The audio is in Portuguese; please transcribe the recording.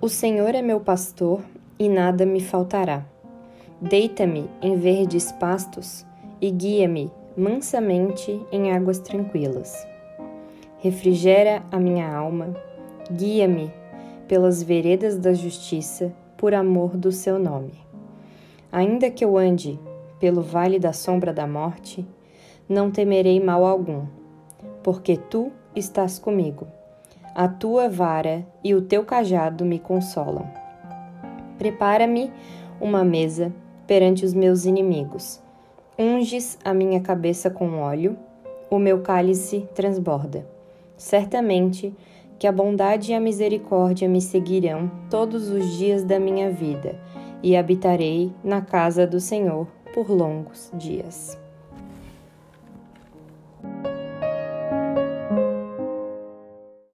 O Senhor é meu pastor e nada me faltará. Deita-me em verdes pastos e guia-me mansamente em águas tranquilas. Refrigera a minha alma, guia-me pelas veredas da justiça, por amor do seu nome. Ainda que eu ande pelo vale da sombra da morte, não temerei mal algum, porque tu estás comigo a tua vara e o teu cajado me consolam. Prepara-me uma mesa perante os meus inimigos. Unges a minha cabeça com óleo, o meu cálice transborda. Certamente que a bondade e a misericórdia me seguirão todos os dias da minha vida, e habitarei na casa do Senhor por longos dias.